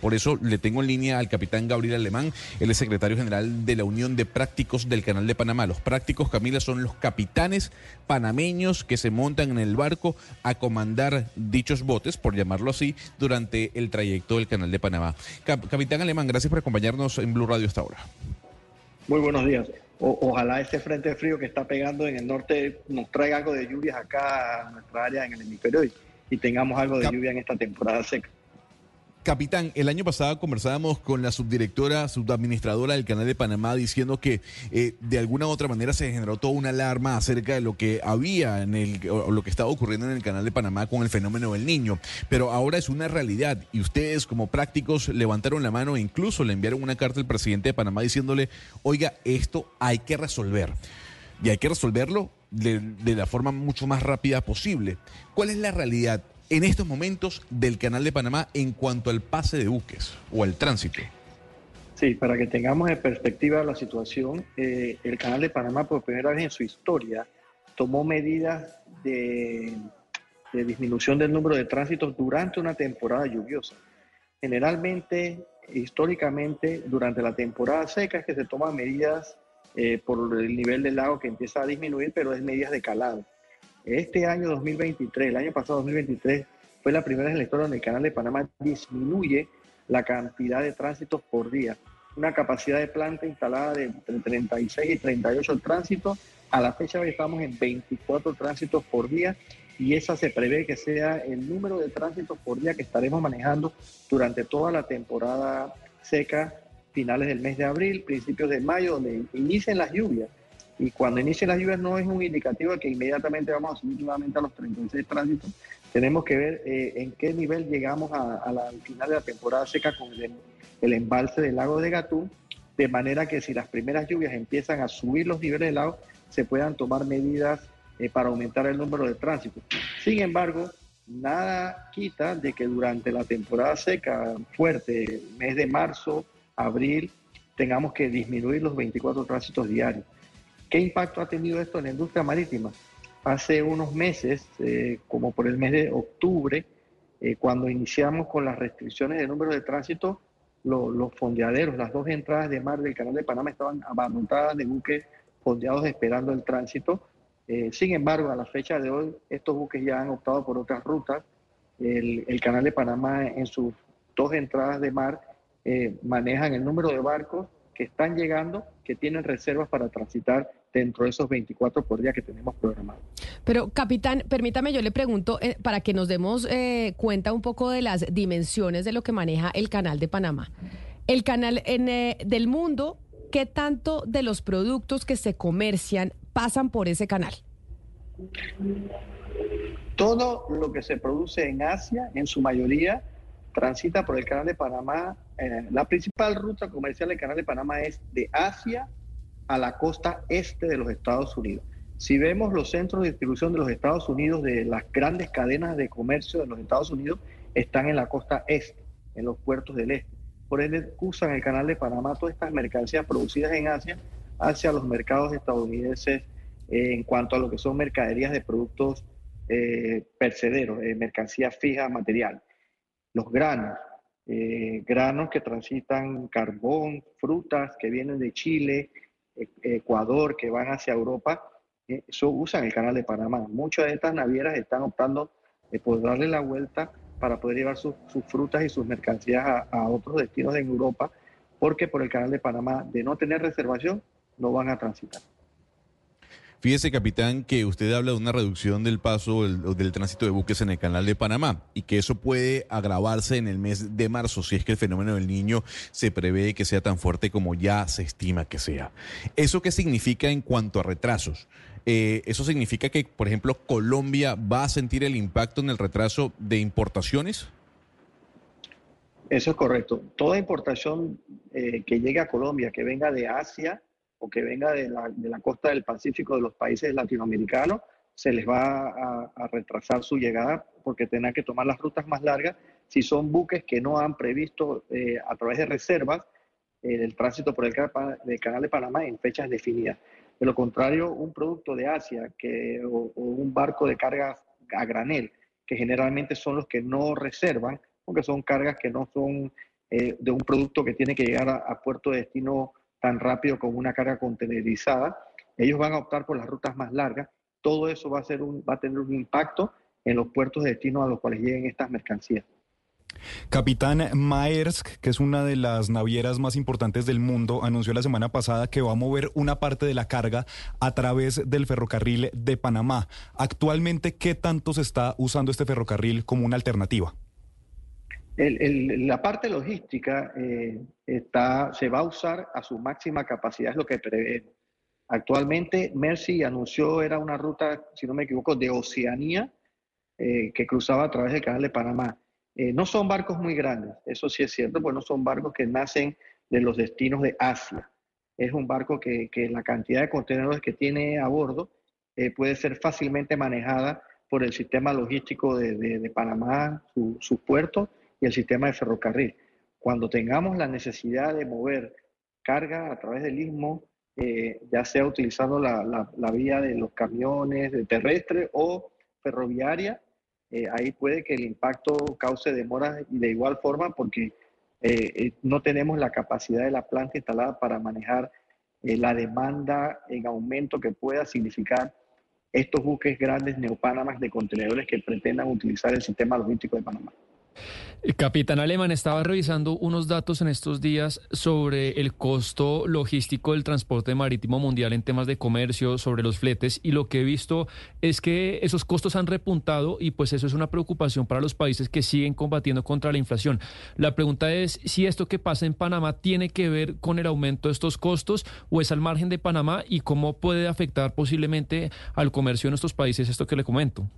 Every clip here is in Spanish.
Por eso le tengo en línea al capitán Gabriel Alemán, él es secretario general de la Unión de Prácticos del Canal de Panamá. Los prácticos, Camila, son los capitanes panameños que se montan en el barco a comandar dichos botes, por llamarlo así, durante el trayecto del Canal de Panamá. capitán Alemán, gracias por acompañarnos en Blue Radio esta hora. Muy buenos días. ojalá este frente frío que está pegando en el norte nos traiga algo de lluvias acá a nuestra área en el hemisferio y tengamos algo de lluvia en esta temporada seca. Capitán, el año pasado conversábamos con la subdirectora, subadministradora del Canal de Panamá diciendo que eh, de alguna u otra manera se generó toda una alarma acerca de lo que había en el, o lo que estaba ocurriendo en el Canal de Panamá con el fenómeno del niño. Pero ahora es una realidad y ustedes como prácticos levantaron la mano e incluso le enviaron una carta al presidente de Panamá diciéndole, oiga, esto hay que resolver. Y hay que resolverlo de, de la forma mucho más rápida posible. ¿Cuál es la realidad? En estos momentos del Canal de Panamá en cuanto al pase de buques o al tránsito? Sí, para que tengamos en perspectiva la situación, eh, el Canal de Panamá por primera vez en su historia tomó medidas de, disminución del número de tránsitos durante una temporada lluviosa. Generalmente, históricamente, durante la temporada seca es que se toman medidas eh, por el nivel del lago que empieza a disminuir, pero es medidas de calado. Este año 2023, el año pasado 2023, fue la primera vez en la historia donde el canal de Panamá disminuye la cantidad de tránsitos por día. Una capacidad de planta instalada de entre 36 y 38 tránsitos. A la fecha hoy estamos en 24 tránsitos por día y esa se prevé que sea el número de tránsitos por día que estaremos manejando durante toda la temporada seca, finales del mes de abril, principios de mayo, donde inicien las lluvias y cuando inicie las lluvias no es un indicativo de que inmediatamente vamos a subir nuevamente a los 36 tránsitos. Tenemos que ver eh, en qué nivel llegamos a, la, al final de la temporada seca con el, embalse del lago de Gatún, de manera que si las primeras lluvias empiezan a subir los niveles del lago, se puedan tomar medidas eh, para aumentar el número de tránsitos. Sin embargo, nada quita de que durante la temporada seca fuerte, mes de marzo, abril, tengamos que disminuir los 24 tránsitos diarios. ¿Qué impacto ha tenido esto en la industria marítima? Hace unos meses, eh, como por el mes de octubre, eh, cuando iniciamos con las restricciones de número de tránsito, los fondeaderos, las dos entradas de mar del Canal de Panamá estaban abarrotadas de buques fondeados esperando el tránsito. Eh, sin embargo, a la fecha de hoy, estos buques ya han optado por otras rutas. El, el Canal de Panamá en sus dos entradas de mar manejan el número de barcos que están llegando, que tienen reservas para transitar dentro de esos 24 por día que tenemos programados. Pero, capitán, permítame, yo le pregunto, eh, para que nos demos eh, cuenta un poco de las dimensiones de lo que maneja el canal de Panamá. El canal en, eh, del mundo, ¿qué tanto de los productos que se comercian pasan por ese canal? Todo lo que se produce en Asia, en su mayoría, transita por el canal de Panamá. la principal ruta comercial del canal de Panamá es de Asia a la costa este de los Estados Unidos. Si vemos los centros de distribución de los Estados Unidos, de las grandes cadenas de comercio de los Estados Unidos, están en la costa este, en los puertos del este. Por ende, usan el canal de Panamá todas estas mercancías producidas en Asia hacia los mercados estadounidenses eh, en cuanto a lo que son mercaderías de productos eh, percederos, eh, mercancías fijas, material. Los granos, eh, granos que transitan carbón, frutas que vienen de Chile, Ecuador, que van hacia Europa, eh, eso usan el canal de Panamá. Muchas de estas navieras están optando eh, por darle la vuelta para poder llevar sus, frutas y sus mercancías a, otros destinos en Europa, porque por el canal de Panamá, de no tener reservación, no van a transitar. Fíjese, capitán, que usted habla de una reducción del paso del, del, tránsito de buques en el canal de Panamá y que eso puede agravarse en el mes de marzo si es que el fenómeno del niño se prevé que sea tan fuerte como ya se estima que sea. ¿Eso qué significa en cuanto a retrasos? Eh, ¿Eso significa que, por ejemplo, Colombia va a sentir el impacto en el retraso de importaciones? Eso es correcto. Toda importación eh, que llegue a Colombia, que venga de Asia, o que venga de la, costa del Pacífico de los países latinoamericanos, se les va a, retrasar su llegada porque tendrán que tomar las rutas más largas si son buques que no han previsto eh, a través de reservas eh, el tránsito por el, canal de Panamá en fechas definidas. De lo contrario, un producto de Asia que, o, un barco de cargas a granel, que generalmente son los que no reservan, porque son cargas que no son eh, de un producto que tiene que llegar a, puerto de destino tan rápido con una carga contenerizada. Ellos van a optar por las rutas más largas. Todo eso va a, ser un, va a tener un impacto en los puertos de destino a los cuales lleguen estas mercancías. Capitán Maersk, que es una de las navieras más importantes del mundo, anunció la semana pasada que va a mover una parte de la carga a través del ferrocarril de Panamá. Actualmente, ¿qué tanto se está usando este ferrocarril como una alternativa? La parte logística eh, está, se va a usar a su máxima capacidad, es lo que prevé. Actualmente, Mercy anunció, era una ruta, si no me equivoco, de Oceanía, eh, que cruzaba a través del canal de Panamá. Eh, no son barcos muy grandes, eso sí es cierto, pues no son barcos que nacen de los destinos de Asia. Es un barco que, la cantidad de contenedores que tiene a bordo puede ser fácilmente manejada por el sistema logístico de, Panamá, sus su puertos y el sistema de ferrocarril. Cuando tengamos la necesidad de mover carga a través del istmo, eh, ya sea utilizando la, vía de los camiones de terrestre o ferroviaria, eh, ahí puede que el impacto cause demoras y de igual forma porque eh, no tenemos la capacidad de la planta instalada para manejar la demanda en aumento que pueda significar estos buques grandes neopánamas de contenedores que pretendan utilizar el sistema logístico de Panamá. Capitán Alemán, estaba revisando unos datos en estos días sobre el costo logístico del transporte marítimo mundial en temas de comercio, sobre los fletes, y lo que he visto es que esos costos han repuntado y pues eso es una preocupación para los países que siguen combatiendo contra la inflación. La pregunta es si esto que pasa en Panamá tiene que ver con el aumento de estos costos o es al margen de Panamá y cómo puede afectar posiblemente al comercio en estos países esto que le comento.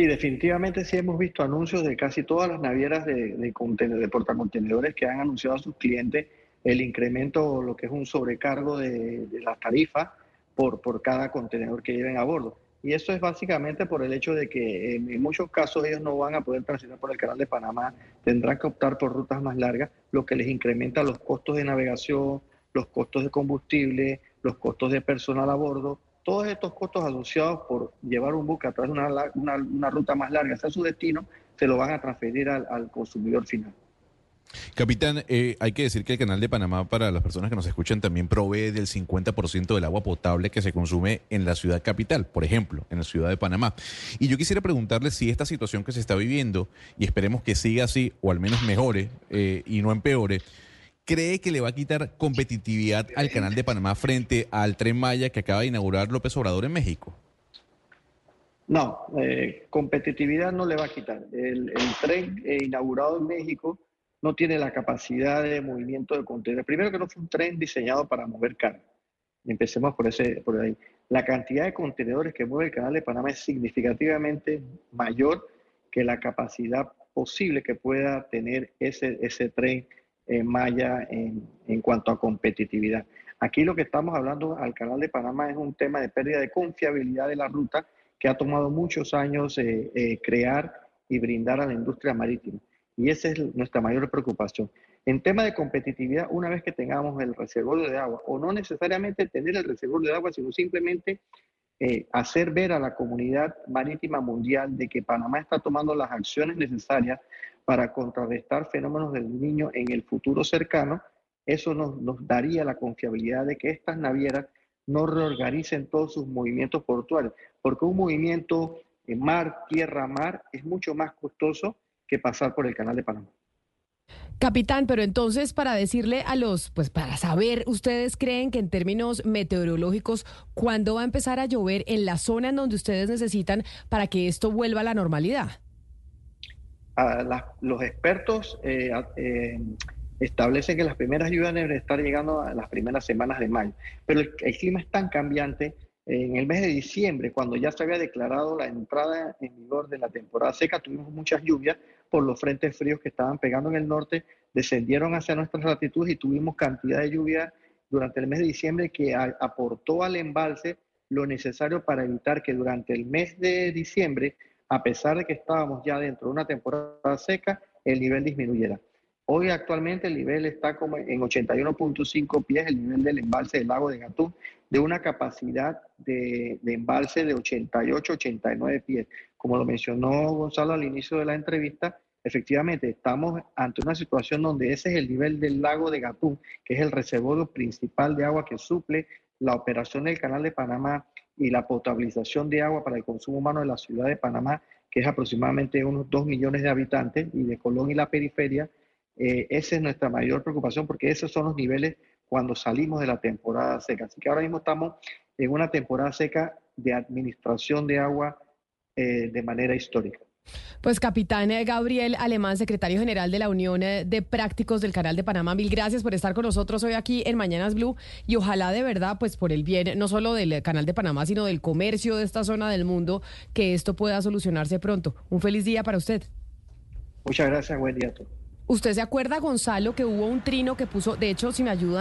Sí, definitivamente sí hemos visto anuncios de casi todas las navieras de, de, de portacontenedores que han anunciado a sus clientes el incremento lo que es un sobrecargo de, de las tarifas por, por cada contenedor que lleven a bordo. Y eso es básicamente por el hecho de que en, muchos casos ellos no van a poder transitar por el canal de Panamá, tendrán que optar por rutas más largas, lo que les incrementa los costos de navegación, los costos de combustible, los costos de personal a bordo todos estos costos asociados por llevar un buque a través de una, una, ruta más larga hacia su destino, se lo van a transferir al, consumidor final. Capitán, eh, hay que decir que el Canal de Panamá, para las personas que nos escuchan, también provee del 50% del agua potable que se consume en la ciudad capital, por ejemplo, en la ciudad de Panamá. Y yo quisiera preguntarle si esta situación que se está viviendo, y esperemos que siga así, o al menos mejore eh, y no empeore, ¿Cree que le va a quitar competitividad al Canal de Panamá frente al Tren Maya que acaba de inaugurar López Obrador en México? No, eh, competitividad no le va a quitar. El, tren eh, inaugurado en México no tiene la capacidad de movimiento de contenedores. Primero que no fue un tren diseñado para mover carga. Empecemos por, ese, por ahí. La cantidad de contenedores que mueve el Canal de Panamá es significativamente mayor que la capacidad posible que pueda tener ese, ese tren Maya en, en, cuanto a competitividad. Aquí lo que estamos hablando al Canal de Panamá es un tema de pérdida de confiabilidad de la ruta que ha tomado muchos años eh, eh, crear y brindar a la industria marítima. Y esa es nuestra mayor preocupación. En tema de competitividad, una vez que tengamos el reservorio de agua, o no necesariamente tener el reservorio de agua, sino simplemente eh, hacer ver a la comunidad marítima mundial de que Panamá está tomando las acciones necesarias para contrarrestar fenómenos del niño en el futuro cercano, eso nos, daría la confiabilidad de que estas navieras no reorganicen todos sus movimientos portuarios, porque un movimiento en mar, tierra, mar es mucho más costoso que pasar por el canal de Panamá. Capitán, pero entonces para decirle a los, pues para saber, ¿ustedes creen que en términos meteorológicos, cuándo va a empezar a llover en la zona en donde ustedes necesitan para que esto vuelva a la normalidad? Los expertos eh, eh, establecen que las primeras lluvias deben estar llegando a las primeras semanas de mayo, pero el, clima es tan cambiante. En el mes de diciembre, cuando ya se había declarado la entrada en vigor de la temporada seca, tuvimos muchas lluvias por los frentes fríos que estaban pegando en el norte, descendieron hacia nuestras latitudes y tuvimos cantidad de lluvia durante el mes de diciembre que aportó al embalse lo necesario para evitar que durante el mes de diciembre a pesar de que estábamos ya dentro de una temporada seca, el nivel disminuyera. Hoy actualmente el nivel está como en 81.5 pies, el nivel del embalse del lago de Gatún, de una capacidad de, embalse de 88-89 pies. Como lo mencionó Gonzalo al inicio de la entrevista, efectivamente estamos ante una situación donde ese es el nivel del lago de Gatún, que es el reservorio principal de agua que suple la operación del canal de Panamá y la potabilización de agua para el consumo humano de la ciudad de Panamá, que es aproximadamente unos 2 millones de habitantes, y de Colón y la periferia, eh, esa es nuestra mayor preocupación porque esos son los niveles cuando salimos de la temporada seca. Así que ahora mismo estamos en una temporada seca de administración de agua eh, de manera histórica. Pues capitán eh, Gabriel Alemán, secretario general de la Unión eh, de Prácticos del Canal de Panamá, mil gracias por estar con nosotros hoy aquí en Mañanas Blue y ojalá de verdad, pues por el bien no solo del Canal de Panamá, sino del comercio de esta zona del mundo, que esto pueda solucionarse pronto. Un feliz día para usted. Muchas gracias, buen día a todos. ¿Usted se acuerda, Gonzalo, que hubo un trino que puso, de hecho, si me ayuda